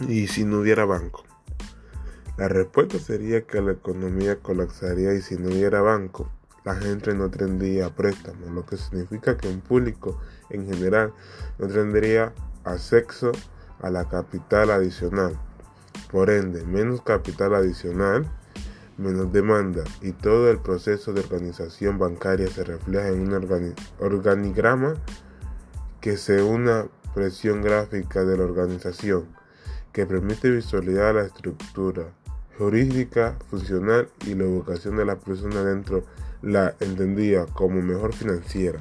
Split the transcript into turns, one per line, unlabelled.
¿Y si no hubiera banco? La respuesta sería que la economía colapsaría y si no hubiera banco, la gente no tendría préstamos, lo que significa que un público en general no tendría acceso a la capital adicional. Por ende, menos capital adicional, menos demanda y todo el proceso de organización bancaria se refleja en un organigrama que se una presión gráfica de la organización que permite visualizar la estructura jurídica, funcional y la educación de la persona dentro la entendía como mejor financiera.